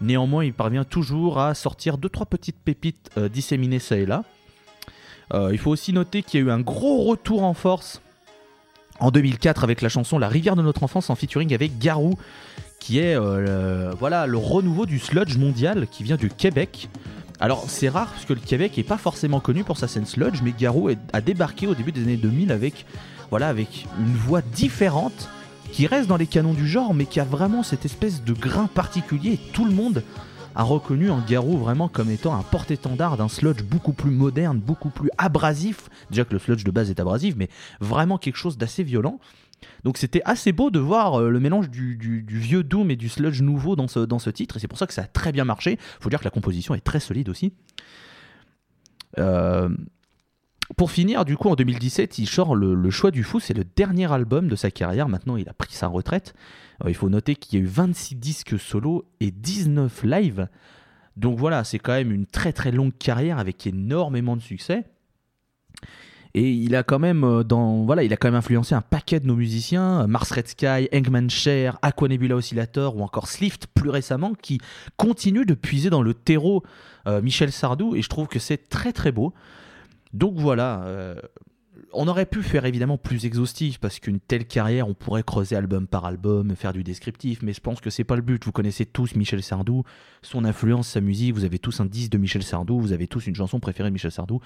Néanmoins, il parvient toujours à sortir deux trois petites pépites euh, disséminées ça et là. Euh, il faut aussi noter qu'il y a eu un gros retour en force en 2004 avec la chanson La rivière de notre enfance en featuring avec Garou, qui est euh, le, voilà, le renouveau du sludge mondial qui vient du Québec. Alors c'est rare parce que le Québec est pas forcément connu pour sa scène sludge, mais Garou a débarqué au début des années 2000 avec, voilà, avec une voix différente qui reste dans les canons du genre, mais qui a vraiment cette espèce de grain particulier. Tout le monde a reconnu en Garou vraiment comme étant un porte-étendard d'un sludge beaucoup plus moderne, beaucoup plus abrasif. Déjà que le sludge de base est abrasif, mais vraiment quelque chose d'assez violent. Donc c'était assez beau de voir euh, le mélange du, vieux Doom et du sludge nouveau dans ce, dans ce titre, et c'est pour ça que ça a très bien marché. Faut dire que la composition est très solide aussi. Euh, pour finir, du coup, en 2017, il sort le, Choix du Fou, c'est le dernier album de sa carrière. Maintenant, il a pris sa retraite. Euh, il faut noter qu'il y a eu 26 disques solo et 19 lives. Donc voilà, c'est quand même une très très longue carrière avec énormément de succès. Et il a quand même euh, dans voilà, il a quand même influencé un paquet de nos musiciens, euh, Mars Red Sky, Eggman Cher, Aquanebula Oscillator ou encore Slift plus récemment, qui continuent de puiser dans le terreau Michel Sardou et je trouve que c'est très très beau. Donc voilà, euh, on aurait pu faire évidemment plus exhaustif parce qu'une telle carrière, on pourrait creuser album par album, faire du descriptif, mais je pense que c'est pas le but. Vous connaissez tous Michel Sardou, son influence, sa musique, vous avez tous un disque de Michel Sardou, vous avez tous une chanson préférée de Michel Sardou.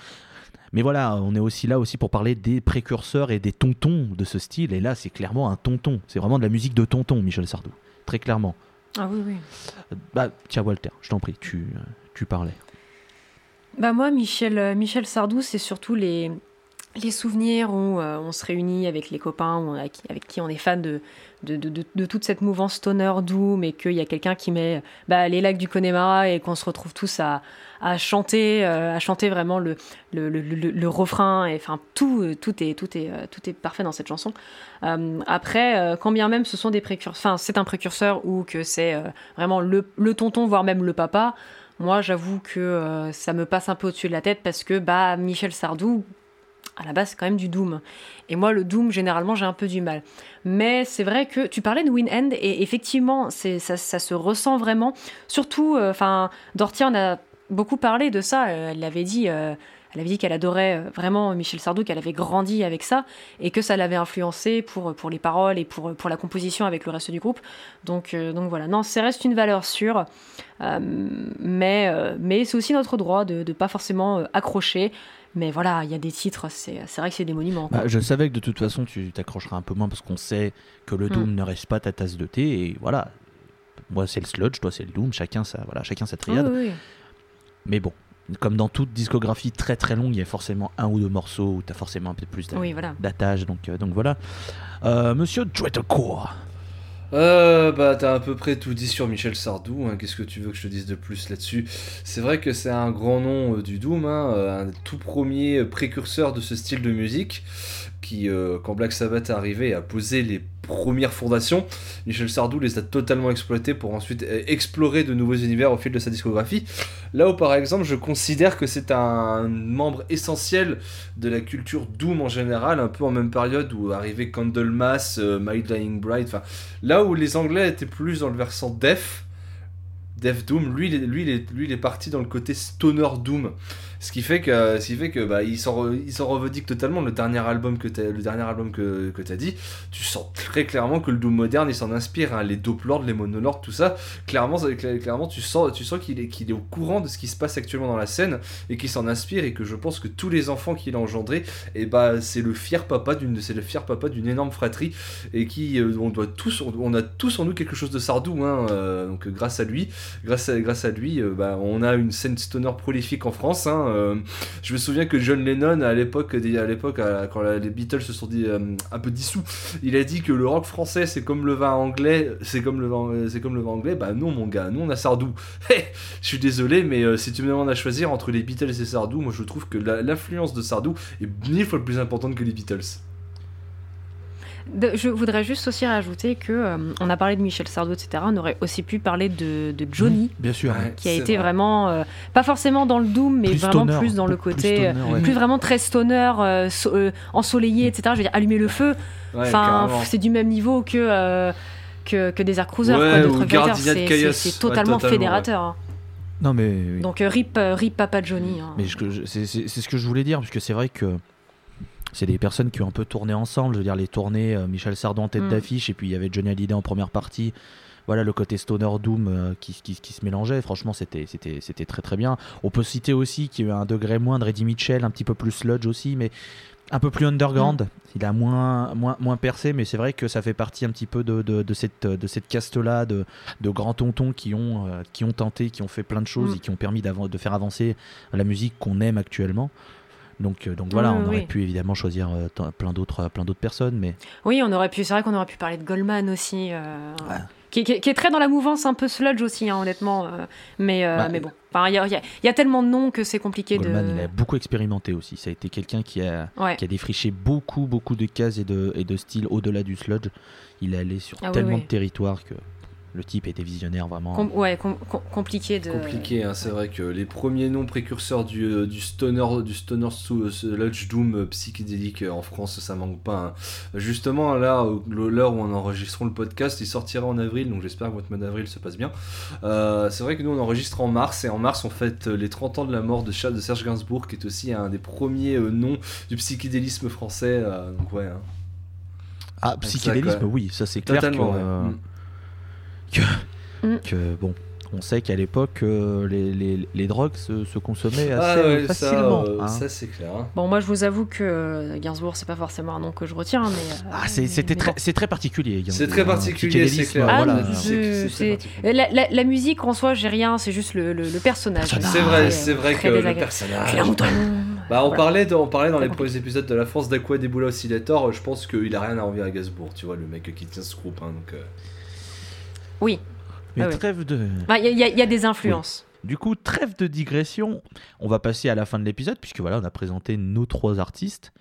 Mais voilà, on est aussi là aussi pour parler des précurseurs et des tontons de ce style, et là c'est clairement un tonton, c'est vraiment de la musique de tonton, Michel Sardou, très clairement. Ah oui, oui. Bah tiens Walter, je t'en prie, tu, euh, tu parlais. Bah moi, Michel, euh, Michel Sardou, c'est surtout les, les souvenirs où euh, on se réunit avec les copains avec, qui on est fan de, de, de, toute cette mouvance stoner doom et qu'il y a quelqu'un qui met bah, les lacs du Connemara et qu'on se retrouve tous à, à chanter, euh, à chanter vraiment le, le, le, refrain. Et enfin, tout, tout, est, tout, est, tout est parfait dans cette chanson. Après, quand bien même ce sont des précurseurs, enfin, c'est un précurseur ou que c'est vraiment le tonton, voire même le papa. Moi, j'avoue que euh, ça me passe un peu au-dessus de la tête parce que bah Michel Sardou, à la base, c'est quand même du Doom. Et moi, le Doom, généralement, j'ai un peu du mal. Mais c'est vrai que tu parlais de Win End et effectivement, ça, se ressent vraiment. Surtout, euh, enfin, Dortier en a beaucoup parlé de ça. Euh, elle l'avait dit. euh, elle avait dit qu'elle adorait euh, vraiment Michel Sardou, qu'elle avait grandi avec ça et que ça l'avait influencé pour, pour les paroles et pour, pour la composition avec le reste du groupe. Donc, euh, donc voilà, non, ça reste une valeur sûre, Euh, mais, euh, mais c'est aussi notre droit de ne pas forcément accrocher. Mais voilà, il y a des titres, c'est vrai que c'est des monuments. Bah, je savais que de toute façon tu t'accrocheras un peu moins parce qu'on sait que le Mm. Doom ne reste pas ta tasse de thé et voilà. Moi c'est le sludge, toi c'est le Doom, chacun sa, voilà, chacun sa Oui, triade. oui, oui. Mais bon, comme dans toute discographie très très longue, il y a forcément un ou deux morceaux où tu as forcément un peu plus d'a- Oui, voilà. d'attache. Donc, euh, donc voilà. Euh, Monsieur Dwetecourt. Euh, bah, t'as à peu près tout dit sur Michel Sardou. hein. Qu'est-ce que tu veux que je te dise de plus là-dessus? C'est vrai que c'est un grand nom euh, du Doom, hein, euh, un tout premier précurseur de ce style de musique qui, euh, quand Black Sabbath est arrivé, a posé les premières fondations. Michel Sardou les a totalement exploités pour ensuite euh, explorer de nouveaux univers au fil de sa discographie. Là où, par exemple, je considère que c'est un membre essentiel de la culture Doom en général, un peu en même période où arrivait Candlemas, euh, My Dying Bride, enfin Là où les Anglais étaient plus dans le versant Def, Def Doom, lui, lui, est, lui, il est parti dans le côté Stoner Doom. Ce qui fait que, ce qui fait que bah, il s'en revendique totalement. Le dernier album que t'as, le dernier album que, que t'as dit, tu sens très clairement que le Doom moderne, il s'en inspire. hein. Les Dope Lords, les Monolords, tout ça. Clairement, clairement tu sens, tu sens qu'il est, qu'il est au courant de ce qui se passe actuellement dans la scène et qu'il s'en inspire et que je pense que tous les enfants qu'il a engendrés, et bah, c'est le fier papa d'une, c'est le fier papa d'une énorme fratrie et qui euh, on doit tous on, a tous en nous quelque chose de Sardou hein, euh, donc grâce à lui grâce grâce à lui euh, bah, on a une scène stoner prolifique en France hein, euh, je me souviens que John Lennon à l'époque quand les Beatles se sont dit, euh, un peu dissous il a dit que le rock français c'est comme le vin anglais c'est comme le vin euh, c'est comme le vin anglais. Bah non mon gars nous on a Sardou. Je suis désolé mais si tu me demandes à choisir entre les Beatles et Sardou moi je trouve que l'influence de Sardou est mille fois plus importante que les Beatles je voudrais juste aussi rajouter que euh, on a parlé de Michel Sardou, etc. On aurait aussi pu parler de, de Johnny, Bien sûr. Ouais, qui a été vrai. vraiment, euh, pas forcément dans le doom, mais Plus vraiment stoner, plus dans le plus côté, euh, stoner, ouais. plus vraiment très stoner, euh, so- euh, ensoleillé, etc. Je veux dire, allumer le feu. Ouais, Enfin, c'est du même niveau que euh, que, que des Cruisers, C'est- totalement totalement, fédérateur. hein. Non mais oui. Donc euh, rip, rip Papa Johnny. hein. Mais c'est ce que je voulais dire, parce que c'est vrai que c'est des personnes qui ont un peu tourné ensemble. Je veux dire, les tournées, euh, Michel Sardou en tête Mm. d'affiche, et puis il y avait Johnny Hallyday en première partie. Voilà le côté Stoner Doom euh, qui, qui- qui se mélangeait. Franchement, c'était c'était- c'était très très bien. On peut citer aussi qu'il y a eu un degré moindre Eddie Mitchell, un petit peu plus sludge aussi, mais un peu plus underground. Il a moins, moins, moins percé, mais c'est vrai que ça fait partie un petit peu de, de, de cette, de cette caste-là, de, de grands tontons qui ont, euh, qui ont tenté, qui ont fait plein de choses Mm. et qui ont permis de faire avancer la musique qu'on aime actuellement. Donc, euh, donc voilà, on oui. aurait pu évidemment choisir euh, plein d'autres euh, plein d'autres personnes, mais Oui, on aurait pu. C'est vrai qu'on aurait pu parler de Goldman aussi. euh, Ouais. Qui, qui- qui est très dans la mouvance un peu sludge aussi, hein, honnêtement. euh, mais, euh, Bah, mais bon, Enfin, il y, a- y y tellement de noms que c'est compliqué Goldman, de. il a beaucoup expérimenté aussi. Ça a été quelqu'un qui a, Ouais. qui a défriché beaucoup, beaucoup de cases et de, et de styles au-delà du sludge. Il est allé sur Ah oui, tellement oui. de territoires que le type était visionnaire vraiment. Com- ouais, com- com- compliqué de. compliqué hein, c'est vrai que les premiers noms précurseurs du, euh, du stoner du stoner sous sludge doom euh, psychédélique euh, en France ça manque pas hein. justement là l'heure où on enregistrons le podcast il sortira en avril donc j'espère que votre mois d'avril se passe bien Euh, c'est vrai que nous on enregistre en mars et en mars on fête euh, les 30 ans de la mort de, Cha- de Serge Gainsbourg qui est aussi un des premiers euh, noms du psychédélisme français euh, donc ouais hein. Ah, psychédélisme, oui, ça c'est clair totalement que, ouais. euh, Mm. que, bon, on sait qu'à l'époque euh, les, les, les drogues se, se consommaient assez Ah ouais, ça, facilement. euh, hein. ça c'est clair hein. Bon, moi, je vous avoue que euh, Gainsbourg, c'est pas forcément un nom que je retiens, mais. euh, Ah, c'est- très, bon. très particulier. C'est très hein. particulier, c'est Psychédélisme, clair. Ah, voilà. La, la- la musique en soi, j'ai rien, c'est juste le, le- le personnage. Personnage. C'est vrai, c'est vrai que le personnage. Bah, on, Voilà. parlait dans- on parlait dans les compliqué. premiers épisodes de la France d'Aqua Debula Oscillator. euh, Je pense qu'il a rien à envier à Gainsbourg, tu vois, le mec qui tient ce groupe. hein, donc, euh, Oui, Mais Ah trêve de. Bah, il y, a- il y a- il y a des influences. Du coup, trêve de digression. On va passer à la fin de l'épisode, puisque voilà, on a présenté nos trois artistes.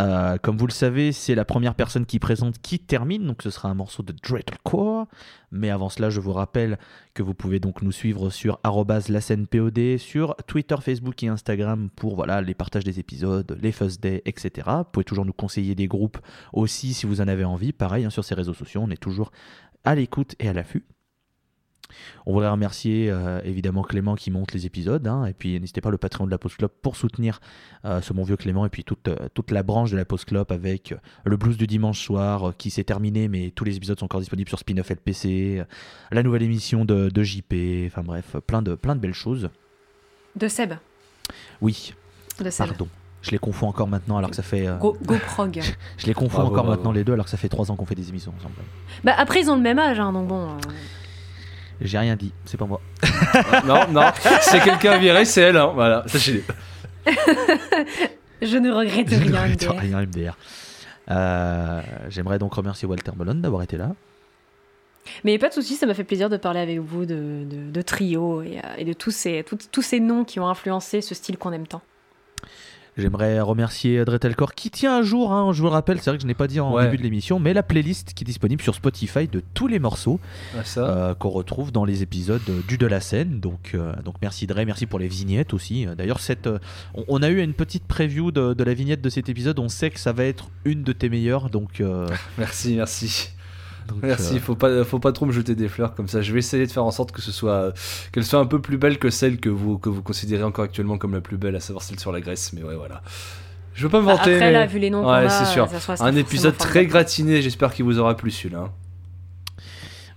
Euh, comme vous le savez, c'est la première personne qui présente qui termine, donc ce sera un morceau de Dreadcore. Mais avant cela, je vous rappelle que vous pouvez donc nous suivre sur arrobase la scène POD, sur Twitter, Facebook et Instagram pour voilà, les partages des épisodes, les Fuzz Day, etc. Vous pouvez toujours nous conseiller des groupes aussi si vous en avez envie. Pareil, hein, sur ces réseaux sociaux, on est toujours à l'écoute et à l'affût. On voudrait remercier euh, évidemment Clément qui monte les épisodes. hein, et puis n'hésitez pas le Patreon de la Post Club pour soutenir euh, ce bon vieux Clément. Et puis toute, euh, toute la branche de la Post Club avec le blues du dimanche soir qui s'est terminé, mais tous les épisodes sont encore disponibles sur Spin-off LPC. la nouvelle émission de, de JP. Enfin bref, plein de, plein de belles choses. De Seb. Oui, De Seb. pardon. Je les confonds encore maintenant alors que ça fait. euh, Go, je les confonds encore maintenant les deux alors que ça fait trois ans qu'on fait des émissions ensemble. bah, après, ils ont le même âge, hein, donc bon. euh, J'ai rien dit, c'est pas moi. non, non, c'est quelqu'un viré, c'est elle, hein, voilà, sachez-le. Je ne regrette rien. Je regrette MDR. rien, MDR. Euh, J'aimerais donc remercier Walter Melon d'avoir été là. Mais pas de soucis, ça m'a fait plaisir de parler avec vous de, de, de trio et, euh, et de tous ces, tous- tous ces noms qui ont influencé ce style qu'on aime tant. J'aimerais remercier Dretelcore qui tient un jour, hein, je vous le rappelle, c'est vrai que je n'ai pas dit en Ouais. début de l'émission, mais la playlist qui est disponible sur Spotify de tous les morceaux Ah, euh, qu'on retrouve dans les épisodes du de la scène. Donc, euh, donc merci Dre, merci pour les vignettes aussi. D'ailleurs, cette, euh, on, on a eu une petite preview de, de la vignette de cet épisode. On sait que ça va être une de tes meilleures, donc. Merci, merci. Donc, Merci, euh, faut pas, faut pas trop me jeter des fleurs comme ça. Je vais essayer de faire en sorte que ce soit, qu'elle soit un peu plus belle que celle que vous, que vous considérez encore actuellement comme la plus belle, à savoir celle sur la Grèce. Mais ouais, voilà. Je veux pas me Bah, vanter. Après, mais- là, vu les noms Ouais, a, c'est sûr. Un épisode très gratiné. J'espère qu'il vous aura plu celui-là.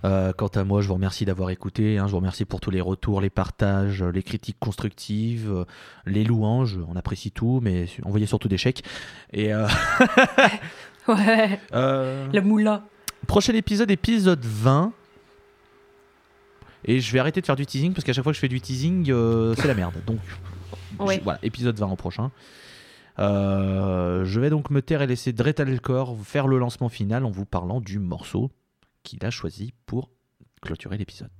Euh, quant à moi, je vous remercie d'avoir écouté. hein, je vous remercie pour tous les retours, les partages, les critiques constructives, euh, les louanges. On apprécie tout, mais envoyez surtout des chèques. Et euh, Ouais, euh, la moula. Prochain épisode, épisode 20. Et je vais arrêter de faire du teasing parce qu'à chaque fois que je fais du teasing, euh, c'est la merde. Donc Ouais. je- voilà, épisode 20 au prochain. Euh, je vais donc me taire et laisser Dretalcore faire le lancement final en vous parlant du morceau qu'il a choisi pour clôturer l'épisode.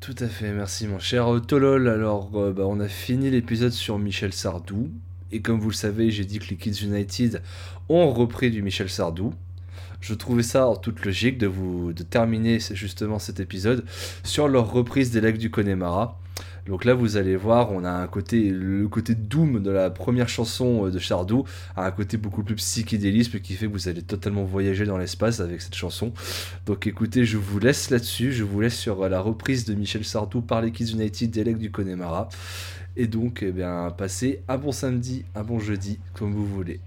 Tout à fait, merci mon cher Tolol. Alors, euh, bah, on a fini l'épisode sur Michel Sardou. Et comme vous le savez, j'ai dit que les Kids United ont repris du Michel Sardou. Je trouvais ça en toute logique de vous de terminer justement cet épisode sur leur reprise des lacs du Connemara. Donc là, vous allez voir, on a un côté, le côté doom de la première chanson euh, de Sardou, a un côté beaucoup plus psychédélisme qui fait que vous allez totalement voyager dans l'espace avec cette chanson. Donc écoutez, je vous laisse là-dessus, je vous laisse sur euh, la reprise de Michel Sardou par les Kids United des Legs du Connemara. Et donc, eh bien, passez un bon samedi, un bon jeudi, comme vous voulez.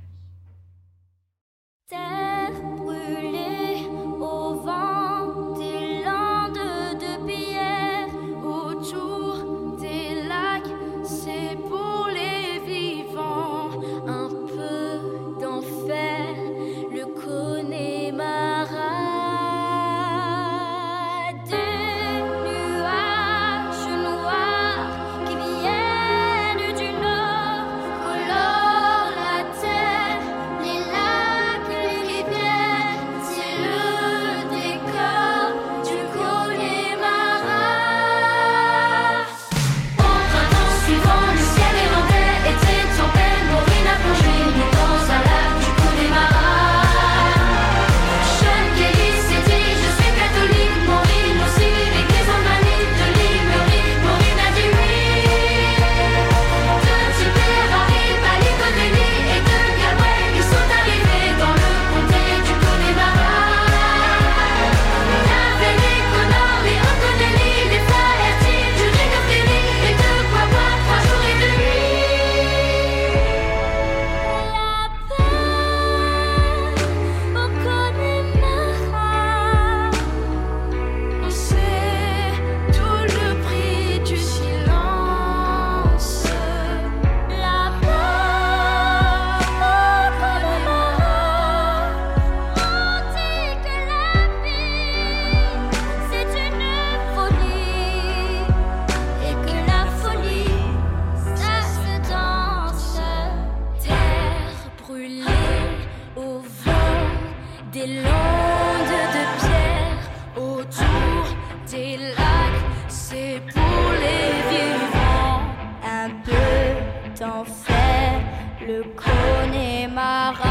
Pour les vivants un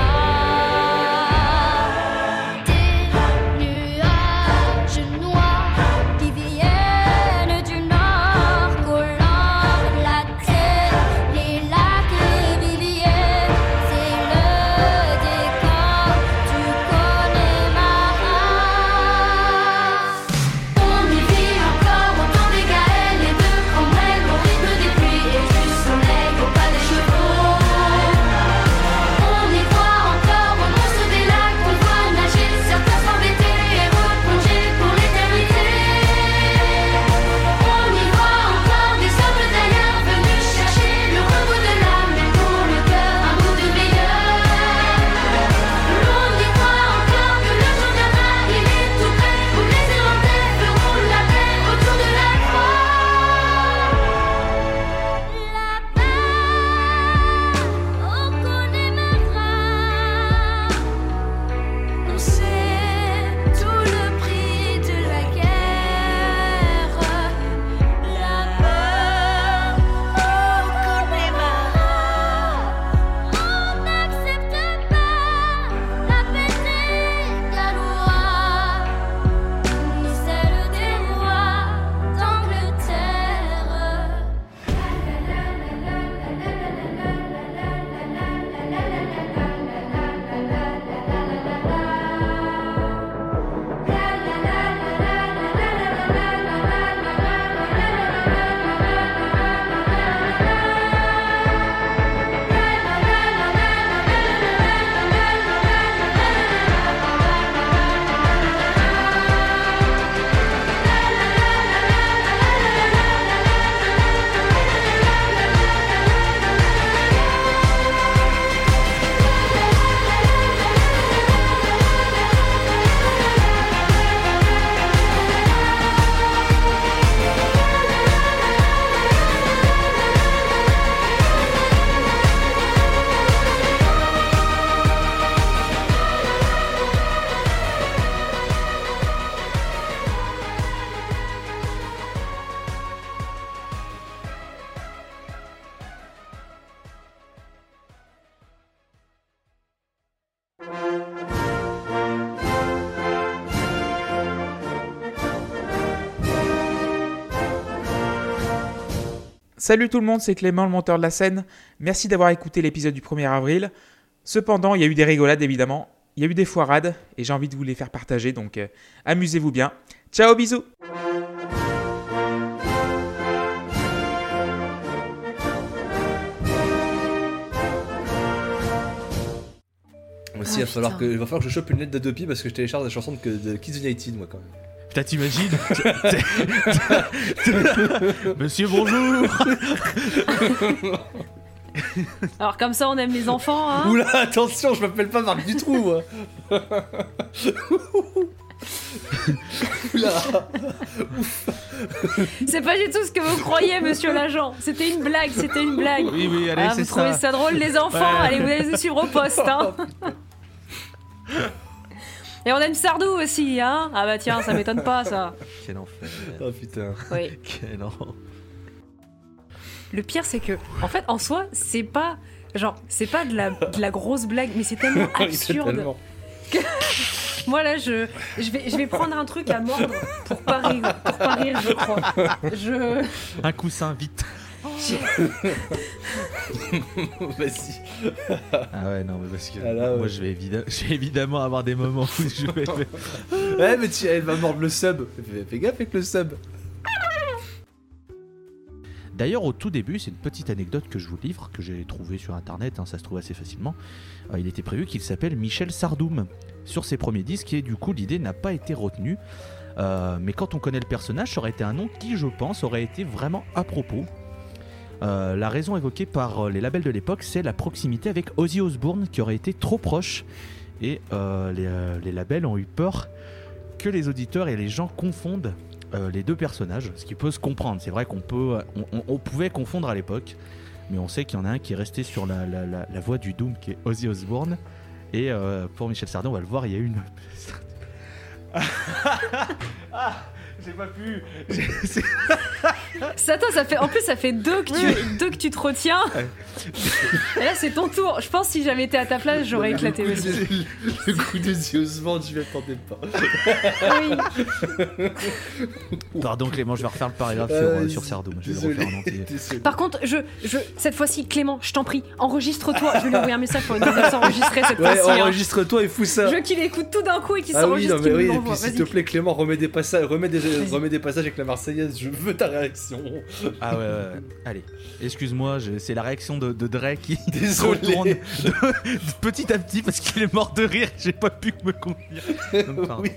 Salut tout le monde, c'est Clément, le monteur de la scène. Merci d'avoir écouté l'épisode du 1er avril. Cependant, il y a eu des rigolades évidemment, il y a eu des foirades et j'ai envie de vous les faire partager, donc euh, amusez-vous bien. Ciao, bisous Aussi, Ah, il, va falloir que, il va falloir que je chope une lettre d'Adopi parce que je télécharge des chansons de, de Kids United, moi, quand même. Putain, t'imagines Monsieur, bonjour Alors comme ça, on aime les enfants, hein Oula, attention, je m'appelle pas Marc Dutroux, moi Oula C'est pas du tout ce que vous croyez, monsieur l'agent. C'était une blague, c'était une blague. Oui, oui, allez, Ah, c'est vous trouvez ça. ça drôle, les enfants Ouais. Allez, vous allez nous suivre au poste, hein Et on aime Sardou aussi, hein Ah bah tiens, ça m'étonne pas, ça. Quel enfer. Oh putain. Oui. Quel enfer. Le pire, c'est que, en fait, en soi, c'est pas... Genre, c'est pas de la, de la grosse blague, mais c'est tellement absurde. totalement. Moi, là, je, je, vais, je vais prendre un truc à mordre pour pas rire, pour pas rire je crois. Je... Un coussin, vite. Vas-y. Ah ouais, non, mais parce que Ah là, moi, ouais. je vais, évidemment, je vais évidemment avoir des moments où je vais... Ouais, mais tu, elle va mordre le sub. Fais, fais gaffe avec le sub. D'ailleurs, au tout début, c'est une petite anecdote que je vous livre, que j'ai trouvée sur internet, hein, ça se trouve assez facilement. Euh, il était prévu qu'il s'appelle Michel Sardoum sur ses premiers disques, et du coup, l'idée n'a pas été retenue. Euh, mais quand on connaît le personnage, ça aurait été un nom qui, je pense, aurait été vraiment à propos. Euh, la raison évoquée par euh, les labels de l'époque, c'est la proximité avec Ozzy Osbourne qui aurait été trop proche. Et euh, les, labels ont eu peur que les auditeurs et les gens confondent les deux personnages, ce qui peut se comprendre. C'est vrai qu'on peut, on, pouvait confondre à l'époque, mais on sait qu'il y en a un qui est resté sur la, voie du Doom, qui est Ozzy Osbourne. Et pour Michel Sardin, on va le voir, il y a une. ah, j'ai pas pu. Ça, attends, ça fait, en plus, ça fait deux que tu, deux que tu te retiens. Et là, c'est ton tour. Je pense que si j'avais été à ta place, j'aurais éclaté le coup aussi. de- Le coup de Ziosman, je m'y attendais pas. Oui. Pardon Clément, je vais refaire le paragraphe Euh, sur, euh, sur Sardou. Je vais le Désolé. refaire en entier. Désolé. Par contre, je, je, cette fois-ci, Clément, je t'en prie, enregistre-toi. Je vais lui envoyer un message pour s'enregistrer cette Ouais, fois-ci. hein. enregistre-toi et fous ça. Je veux qu'il écoute tout d'un coup et qu'il Ah oui, s'enregistre, non, qu'il mais oui, et l'envoie. puis s'il te plaît, Clément, remets des passages, remets des, remets des passages avec la Marseillaise. Je veux ta réaction. Ah ouais, ouais, ouais. Allez, excuse-moi, je- c'est la réaction de, de Dre qui Désolé. retourne de- de petit à petit parce qu'il est mort de rire. J'ai pas pu me contenir. Donc, pardon. oui.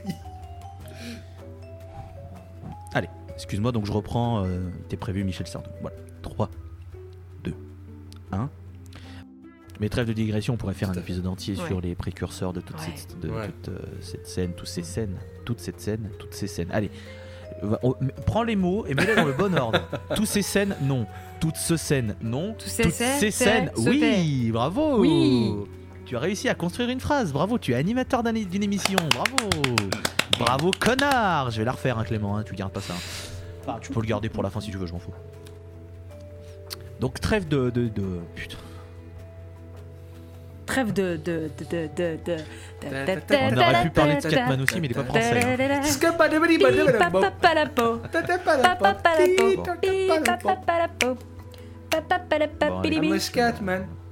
Allez, excuse-moi, donc je reprends. Euh, T'es prévu, Michel Sardou. Voilà. 3, 2, 1. Mais trêve de digression, on pourrait faire un épisode entier Ouais. sur les précurseurs de toute, Ouais. cette, de Ouais. toute, euh, cette scène, toutes ces scènes, toute cette scène, toutes ces scènes. Allez, on- prends les mots et mets-les dans le bon ordre. Toutes ces scènes, non. Toutes ces scènes, non. Tous ces Toutes scènes, ces scènes, se oui, bravo. Oui. Tu as réussi à construire une phrase, bravo. Tu es animateur d'un- d'une émission, bravo. Bravo, connard. Je vais la refaire, hein, Clément. hein, tu gardes pas ça. hein. Enfin, tu peux le garder pour la fin si tu veux, je m'en fous. Donc trêve de, de, de- putain. Trêve de. de, de, de, de, de- de- On aurait pu parler de Scatman aussi, mais il est pas français. hein. Bon,